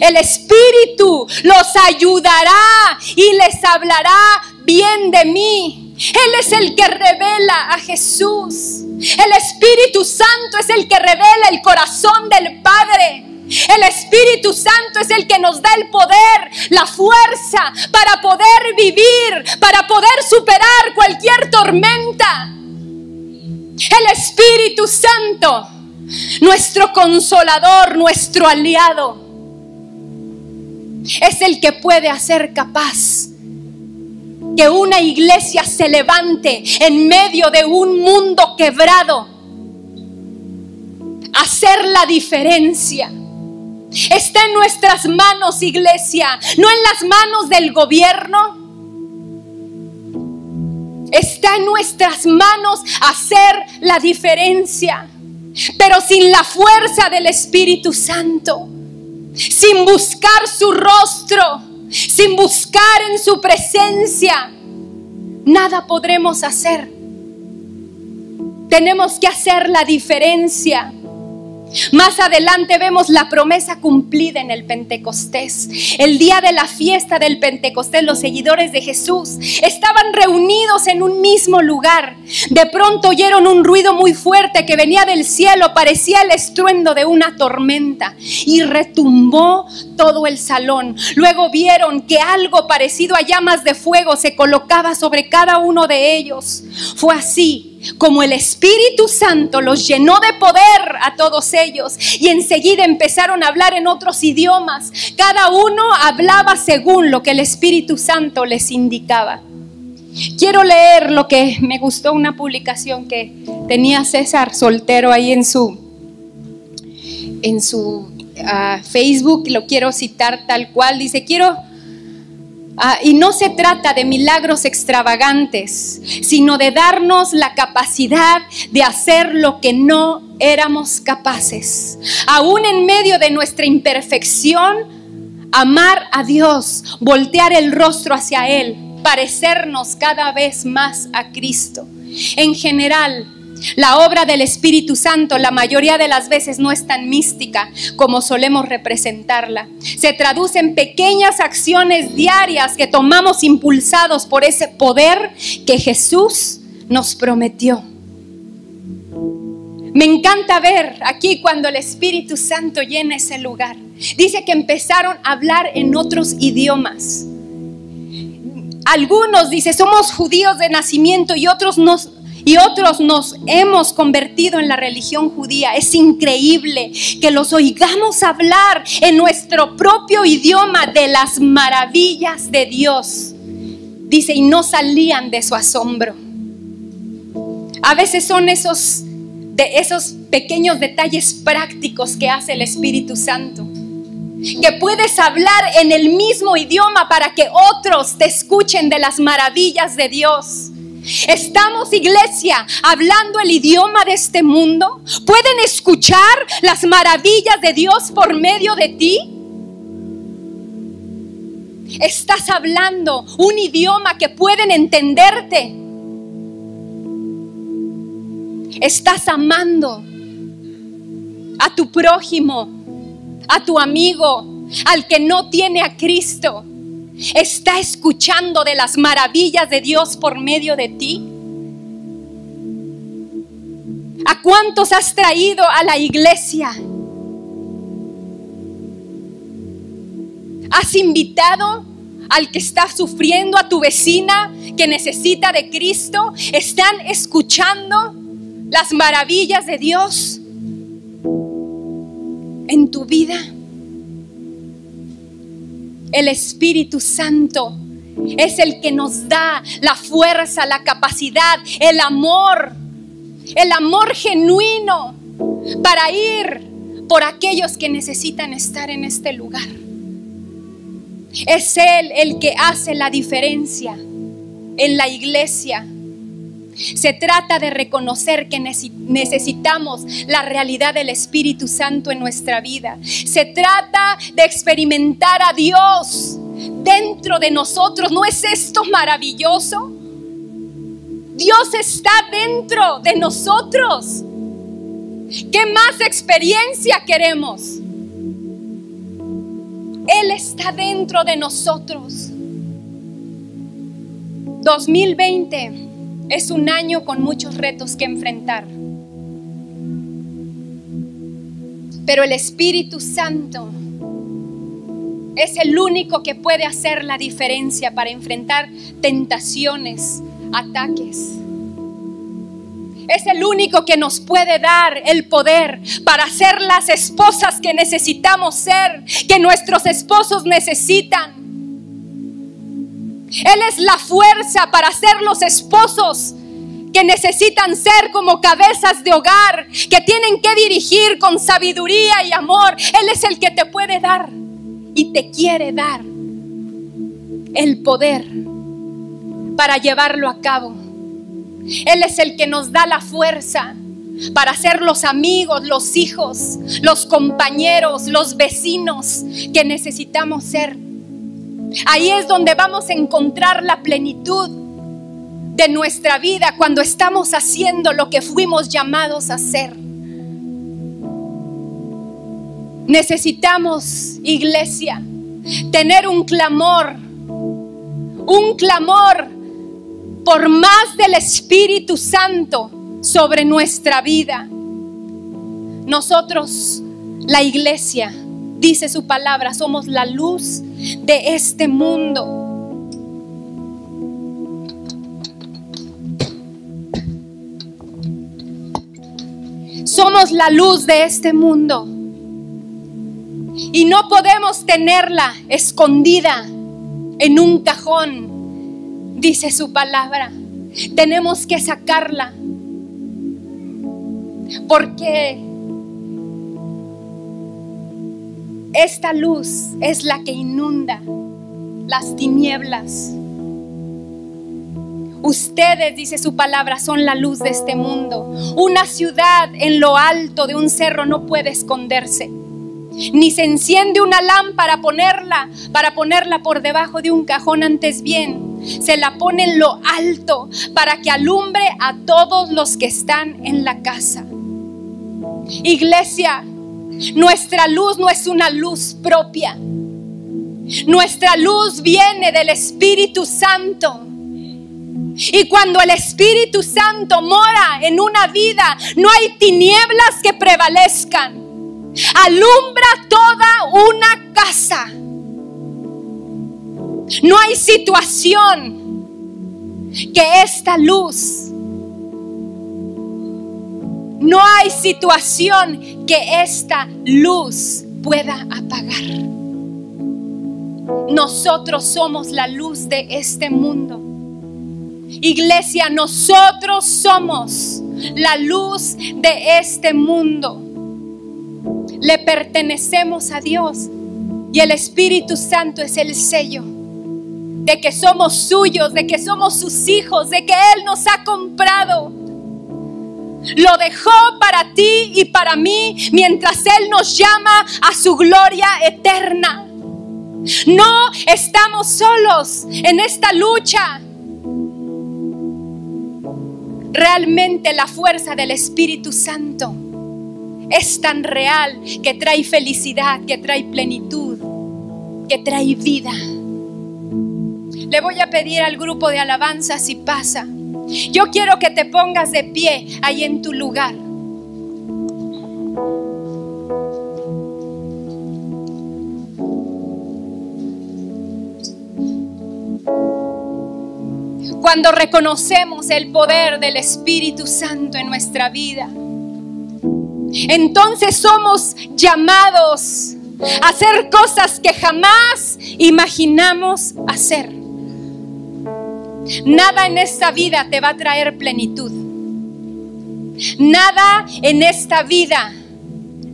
El Espíritu los ayudará y les hablará bien de mí. Él es el que revela a Jesús. El Espíritu Santo es el que revela el corazón del Padre. El Espíritu Santo es el que nos da el poder, la fuerza para poder vivir, para poder superar cualquier tormenta. El Espíritu Santo, nuestro consolador, nuestro aliado, es el que puede hacer capaz que una iglesia se levante en medio de un mundo quebrado, hacer la diferencia Está en nuestras manos, iglesia, no en las manos del gobierno. Está en nuestras manos hacer la diferencia, pero sin la fuerza del Espíritu Santo, sin buscar su rostro, sin buscar en su presencia, nada podremos hacer. Tenemos que hacer la diferencia Más adelante vemos la promesa cumplida en el Pentecostés. El día de la fiesta del Pentecostés, los seguidores de Jesús estaban reunidos en un mismo lugar. De pronto oyeron un ruido muy fuerte que venía del cielo, parecía el estruendo de una tormenta y retumbó todo el salón. Luego vieron que algo parecido a llamas de fuego se colocaba sobre cada uno de ellos. Fue así como el Espíritu Santo los llenó de poder a todos ellos y enseguida empezaron a hablar en otros idiomas. Cada uno hablaba según lo que el Espíritu Santo les indicaba. Quiero leer lo que me gustó una publicación que tenía César Soltero ahí en su en su ah, Facebook, lo quiero citar tal cual, dice, quiero Ah, y no se trata de milagros extravagantes, sino de darnos la capacidad de hacer lo que no éramos capaces. Aún en medio de nuestra imperfección, amar a Dios, voltear el rostro hacia Él, parecernos cada vez más a Cristo. En general, la obra del Espíritu Santo la mayoría de las veces no es tan mística como solemos representarla. Se traduce en pequeñas acciones diarias que tomamos impulsados por ese poder que Jesús nos prometió. Me encanta ver aquí cuando el Espíritu Santo llena ese lugar. Dice que empezaron a hablar en otros idiomas. Algunos, dice, somos judíos de nacimiento y otros nos, y otros nos hemos convertido en la religión judía. Es increíble que los oigamos hablar en nuestro propio idioma de las maravillas de Dios. Dice, y no salían de su asombro. A veces son esos de esos pequeños detalles prácticos que hace el Espíritu Santo. Que puedes hablar en el mismo idioma para que otros te escuchen de las maravillas de Dios Estamos, iglesia, hablando el idioma de este mundo. ¿Pueden escuchar las maravillas de Dios por medio de ti? Estás hablando un idioma que pueden entenderte. Estás amando a tu prójimo, a tu amigo, al que no tiene a Cristo está escuchando de las maravillas de Dios por medio de ti? ¿A cuántos has traído a la iglesia? ¿Has invitado al que está sufriendo, a tu vecina que necesita de Cristo? ¿Están escuchando las maravillas de Dios en tu vida? El Espíritu Santo es el que nos da la fuerza, la capacidad, el amor, el amor genuino para ir por aquellos que necesitan estar en este lugar. Es Él el que hace la diferencia en la iglesia. Se trata de reconocer que necesitamos la realidad del Espíritu Santo en nuestra vida. Se trata de experimentar a Dios dentro de nosotros. ¿No es esto maravilloso? Dios está dentro de nosotros. ¿Qué más experiencia queremos? Él está dentro de nosotros. 2020 es un año con muchos retos que enfrentar. Pero el Espíritu Santo es el único que puede hacer la diferencia para enfrentar tentaciones, ataques. Es el único que nos puede dar el poder para ser las esposas que necesitamos ser, que nuestros esposos necesitan. Él es la fuerza para ser los esposos que necesitan ser como cabezas de hogar, que tienen que dirigir con sabiduría y amor. Él es el que te puede dar y te quiere dar el poder para llevarlo a cabo. Él es el que nos da la fuerza para ser los amigos, los hijos, los compañeros, los vecinos que necesitamos ser Ahí es donde vamos a encontrar la plenitud de nuestra vida cuando estamos haciendo lo que fuimos llamados a hacer. Necesitamos, iglesia, tener un clamor, un clamor por más del Espíritu Santo sobre nuestra vida. Nosotros, la iglesia, dice su palabra, somos la luz de este mundo. Somos la luz de este mundo. Y no podemos tenerla escondida en un cajón, dice su palabra. Tenemos que sacarla. Porque esta luz es la que inunda las tinieblas. Ustedes, dice su palabra, son la luz de este mundo. Una ciudad en lo alto de un cerro no puede esconderse. Ni se enciende una lámpara ponerla para ponerla por debajo de un cajón antes bien. Se la pone en lo alto para que alumbre a todos los que están en la casa. Iglesia, nuestra luz no es una luz propia. Nuestra luz viene del Espíritu Santo. Y cuando el Espíritu Santo mora en una vida, no hay tinieblas que prevalezcan. Alumbra toda una casa. No hay situación que esta luz, no hay situación que esta luz pueda apagar. Nosotros somos la luz de este mundo. Iglesia, nosotros somos la luz de este mundo. Le pertenecemos a Dios y el Espíritu Santo es el sello de que somos suyos, de que somos sus hijos, de que Él nos ha comprado. Lo dejó para ti y para mí mientras Él nos llama a su gloria eterna. No estamos solos en esta lucha. Realmente la fuerza del Espíritu Santo es tan real que trae felicidad, que trae plenitud, que trae vida. Le voy a pedir al grupo de alabanza si pasa. Yo quiero que te pongas de pie ahí en tu lugar. cuando reconocemos el poder del Espíritu Santo en nuestra vida. Entonces somos llamados a hacer cosas que jamás imaginamos hacer. Nada en esta vida te va a traer plenitud. Nada en esta vida,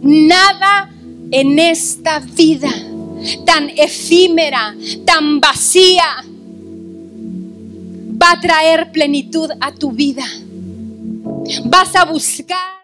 nada en esta vida tan efímera, tan vacía, va a traer plenitud a tu vida. Vas a buscar